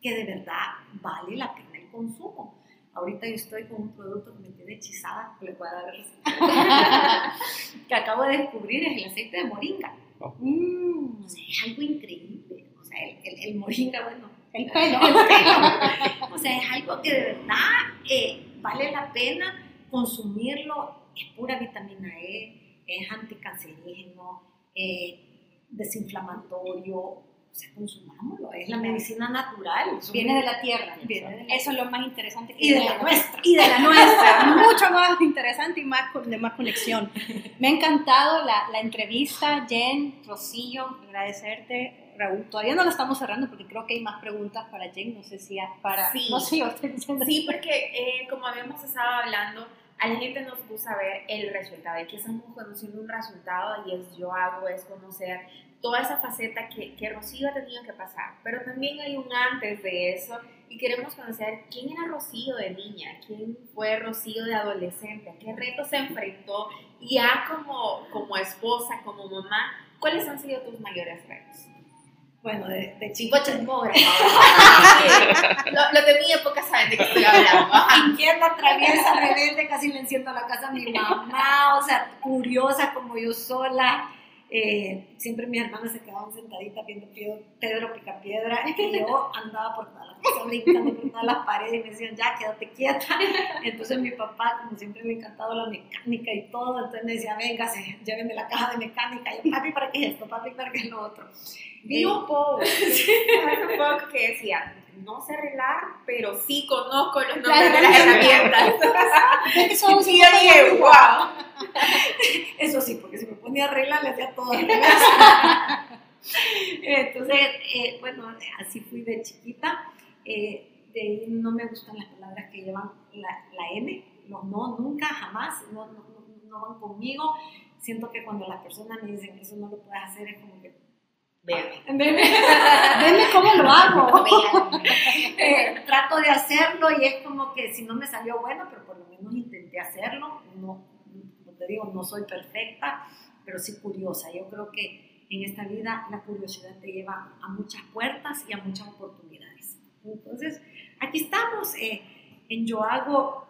que de verdad vale la pena el consumo. Ahorita yo estoy con un producto que me tiene hechizada, que les voy a dar que acabo de descubrir, es el aceite de moringa. Oh. Mm, o sea, es algo increíble. O sea, el, el moringa, bueno, el pelo. o sea, es algo que de verdad eh, vale la pena consumirlo. Es pura vitamina E, es anticancerígeno, eh, desinflamatorio. O sea, consumámoslo, es la medicina natural. Viene de la tierra. Eso es lo más interesante. y de la nuestra. Y de la nuestra. Mucho más interesante y más, de más conexión. Me ha encantado la, la entrevista, Jen, Rocío, agradecerte Raúl, todavía no lo estamos cerrando porque creo que hay más preguntas para Jen, no sé si para... Sí, no sé, sí porque eh, como habíamos estado hablando, a la gente nos gusta ver el resultado, y que estamos conociendo un resultado y es yo hago, es conocer toda esa faceta que, que Rocío ha tenido que pasar, pero también hay un antes de eso y queremos conocer quién era Rocío de niña, quién fue Rocío de adolescente, a qué retos se enfrentó y ya como, como esposa, como mamá, ¿cuáles han sido tus mayores retos? Bueno, de, de chico chismógrafo. Los lo de mi época saben de qué estoy hablando. Inquieta, traviesa, rebelde, casi le enciendo la casa a mi mamá, o sea, curiosa como yo sola. Eh, siempre mis hermanas se quedaban sentaditas viendo Pedro Picapiedra y yo andaba por todas las cosas, brincando por todas las paredes y me decían, ya, quédate quieta. Entonces mi papá, como siempre me ha encantado la mecánica y todo, entonces me decía, venga, llévenme la caja de mecánica. Y yo, papi, ¿para qué es esto? Papi, ¿para qué es lo otro? Vi un poco, un poco que decía, no sé arreglar, pero sí conozco los nombres de las herramientas. y yo dije, wow. Eso sí, porque si me ponía a arreglar, le hacía todo Entonces, eh, bueno, así fui de chiquita. Eh, de ahí no me gustan las palabras que llevan la, la N, no, no, nunca, jamás, no, no, no, van conmigo. Siento que cuando las personas me dicen que eso no lo puedes hacer, es como que Véame. cómo lo hago. Eh, trato de hacerlo y es como que si no me salió bueno, pero por lo menos intenté hacerlo. No, como te digo, no soy perfecta, pero sí curiosa. Yo creo que en esta vida la curiosidad te lleva a muchas puertas y a muchas oportunidades. Entonces, aquí estamos. Eh, en Yo Hago,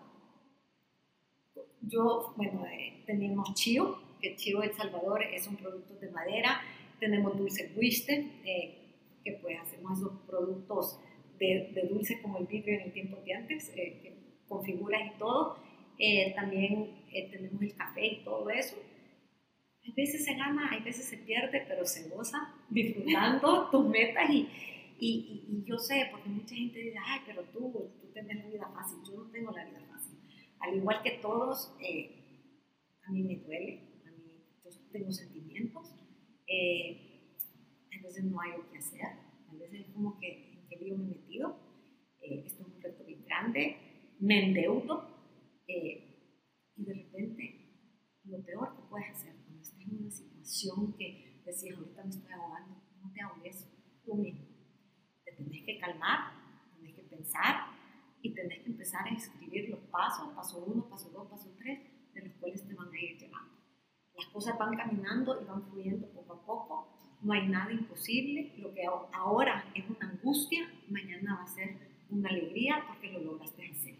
yo, bueno, eh, tenemos Chio, que Chio El Salvador es un producto de madera tenemos dulce Wiste, eh, que pues hacemos esos productos de, de, dulce como el vidrio en el tiempo de antes, eh, con figuras y todo. Eh, también tenemos el café y todo eso. A veces se gana, a veces se pierde, pero se goza disfrutando tus metas y, y, y, yo sé, porque mucha gente dice, ay, pero tú, tú tienes la vida fácil, yo no tengo la vida fácil. Al igual que todos, a mí me duele, a mí yo tengo sentimientos, eh, a veces no hay lo que hacer, a veces es como que en qué lío me he metido, eh, esto es un reto bien grande, me endeudo eh, y de repente lo peor que puedes hacer cuando estás en una situación que decís ahorita me estoy ahogando, no te ahogues tú mismo, te tenés que calmar, tenés que pensar y tenés que empezar a escribir los pasos, paso uno, paso dos, paso tres, de los cuales te van a ir. Las cosas van caminando y van fluyendo poco a poco. No hay nada imposible. Lo que ahora es una angustia, mañana va a ser una alegría porque lo lograste hacer.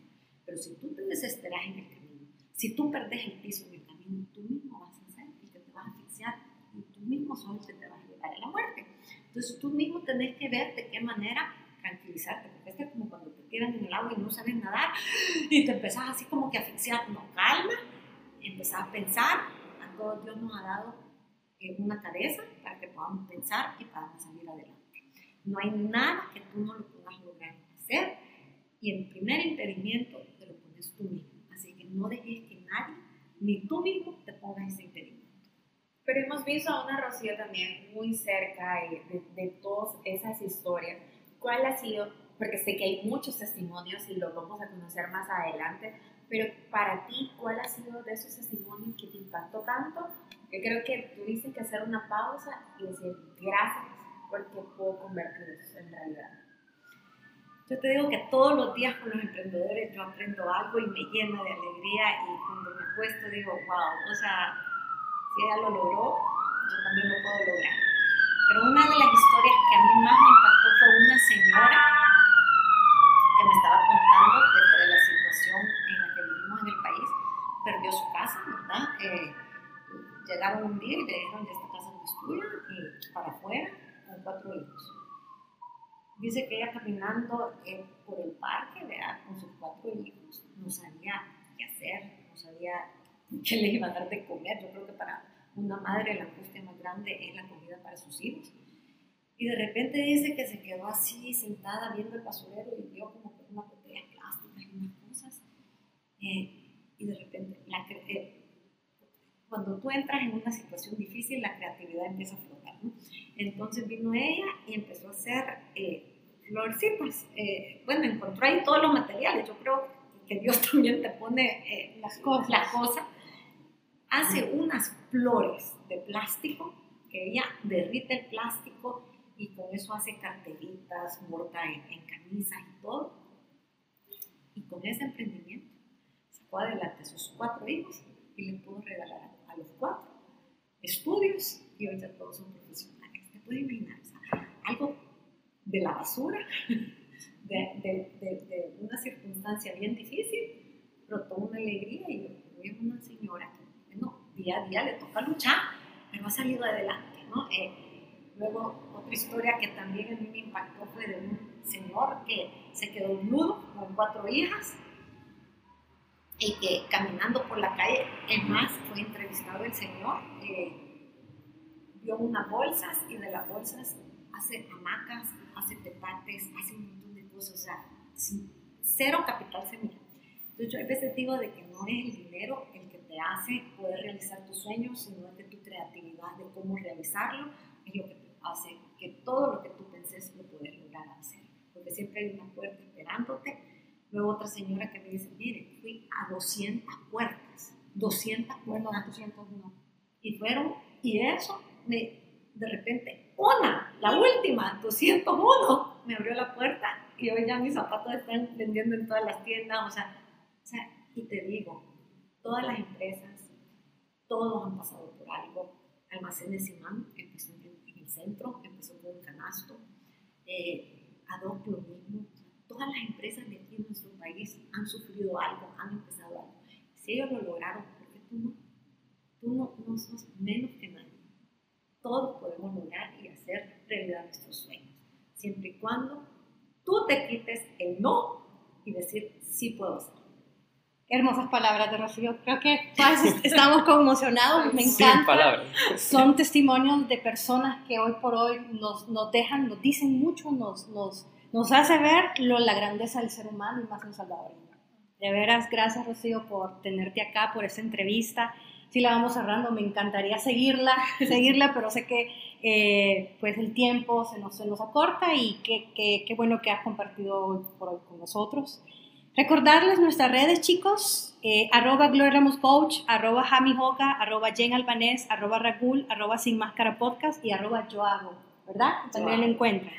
Pero si tú te desesperas en el camino, si tú perdes el piso en el camino, tú mismo vas a hacer y que te vas a asfixiar y tú mismo solo te vas a llevar a la muerte. Entonces tú mismo tenés que ver de qué manera tranquilizarte, porque es como cuando te tiran en el agua y no sabes nadar y te empezás así como que a asfixiar. No, calma, empezás a pensar, todo Dios nos ha dado eh, una cabeza para que podamos pensar y podamos salir adelante. No hay nada que tú no lo puedas lograr hacer y el primer impedimento te lo pones tú mismo. Así que no dejes que nadie, ni tú mismo, te pongas ese impedimento. Pero hemos visto a una Rocío también muy cerca de, de todas esas historias. ¿Cuál ha sido? Porque sé que hay muchos testimonios y los vamos a conocer más adelante, pero para ti, ¿cuál ha sido de esos testimonios que te impactó tanto? Yo creo que tuviste que hacer una pausa y decir gracias porque puedo convertir eso en realidad. Yo te digo que todos los días con los emprendedores yo aprendo algo y me llena de alegría y cuando me acuesto digo, wow, o sea, si ella lo logró, yo también lo puedo lograr. Pero una de las historias que a mí más me impactó fue una señora que me estaba contando perdió su casa, ¿verdad? Eh, llegaron un día y le dijeron, esta casa no es tuya, y para afuera, con cuatro hijos. Dice que ella caminando eh, por el parque, ¿verdad? Con sus cuatro hijos, no sabía qué hacer, no sabía qué le iba a dar de comer. Yo creo que para una madre la angustia más grande es la comida para sus hijos. Y de repente dice que se quedó así sentada viendo el basurero y vio como que una botella plástica y unas cosas. Eh, y de repente, la, eh, cuando tú entras en una situación difícil, la creatividad empieza a flotar. ¿no? Entonces vino ella y empezó a hacer eh, florcitas. Eh, bueno, encontró ahí todos los materiales. Yo creo que Dios también te pone las cosas. La cosa. Hace unas flores de plástico que ella derrite el plástico y con eso hace cartelitas, borda en, en camisas y todo. Y con ese emprendimiento sacó adelante a sus cuatro hijos y le pudo regalar a, los cuatro estudios y hoy ya todos son profesionales. ¿Te puedes imaginar? algo de la basura, de, de, de, una circunstancia bien difícil, brotó una alegría y hoy es una señora que, bueno, día a día le toca luchar pero ha salido adelante, ¿no? Eh, luego, otra historia que también a mí me impactó fue de un señor que se quedó viudo con cuatro hijas y que caminando por la calle, es más, fue entrevistado el señor, eh, vio unas bolsas y de las bolsas hace hamacas, hace petates, hace un montón de cosas, o sea, sin, cero capital semilla. Entonces yo a veces digo de que no es el dinero el que te hace poder realizar tus sueños, sino es de tu creatividad, de cómo realizarlo, es lo que hace que todo lo que tú penses lo puedes lograr hacer. Porque siempre hay una puerta esperándote. Luego otra señora que me dice, mire, fui a 200 puertas, 200 puertas. No, 200 no. Y fueron, y eso, me, de repente, una, la última, 201, me abrió la puerta y hoy ya mis zapatos están vendiendo en todas las tiendas, o sea, o sea, y te digo, todas las empresas, todos han pasado por algo. Almacenes Simán empezó en, en el centro, empezó con un canasto, eh, Adobe lo mismo. Todas las empresas de aquí en nuestro país han sufrido algo, han empezado algo. Si ellos lo lograron, ¿por qué tú no? Tú no, no sos menos que nadie. Todos podemos lograr y hacer realidad nuestros sueños, siempre y cuando tú te quites el no y decir sí puedo hacerlo. Hermosas palabras de Rocío. Creo que todas estamos conmocionados. Me encanta. Son testimonios de personas que hoy por hoy nos, nos dejan, nos dicen mucho, nos, nos, nos hace ver lo, la grandeza del ser humano y más en salvadoreño. De veras, gracias Rocío por tenerte acá, por esta entrevista. Si la vamos cerrando, me encantaría seguirla, seguirla, pero sé que eh, pues el tiempo se nos, se nos acorta y qué qué- qué bueno que has compartido hoy por hoy con nosotros. Recordarles nuestras redes, chicos, eh, arroba Gloria Ramos Coach, arroba Jami Joca, arroba Jen Albanés, arroba Ragul, arroba Sin Máscara Podcast y arroba Yo Hago, ¿verdad? También lo encuentran.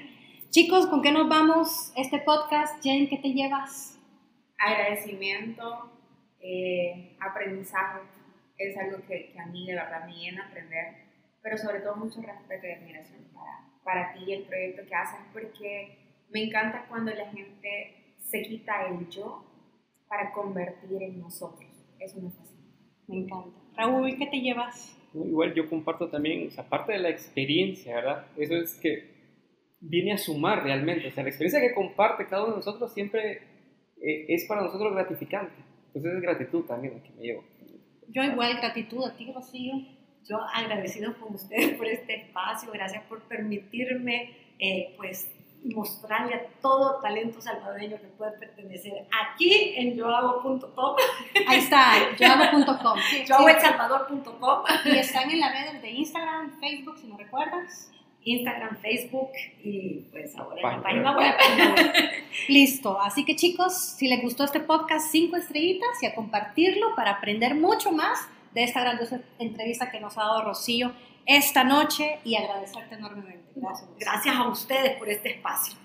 Chicos, ¿con qué nos vamos este podcast? Jen, ¿qué te llevas? agradecimiento, eh, aprendizaje, es algo que, que a mí de verdad me llena aprender, pero sobre todo mucho respeto y admiración para, para ti y el proyecto que haces, porque me encanta cuando la gente se quita el yo para convertir en nosotros. Eso me fascina. Me encanta. Raúl, ¿qué te llevas? Igual yo comparto también, o sea, parte de la experiencia, ¿verdad? Eso es que viene a sumar realmente. O sea, la experiencia que comparte cada uno de nosotros siempre eh, es para nosotros gratificante. Entonces es gratitud también lo que me llevo. Yo igual, gratitud a ti, Rocío. Yo agradecido con ustedes por este espacio, gracias por permitirme eh, pues mostrarle a todo talento salvadoreño que puede pertenecer aquí en yohago.com, Ahí está, yohago.com. Sí, yohagoelsalvador.com, Y están en las redes de Instagram, Facebook, si no recuerdas. Instagram, Facebook y pues ahora página. en la. Listo, así que chicos, si les gustó este podcast, cinco estrellitas y a compartirlo para aprender mucho más de esta grandiosa entrevista que nos ha dado Rocío esta noche y agradecerte enormemente. Gracias a ustedes por este espacio.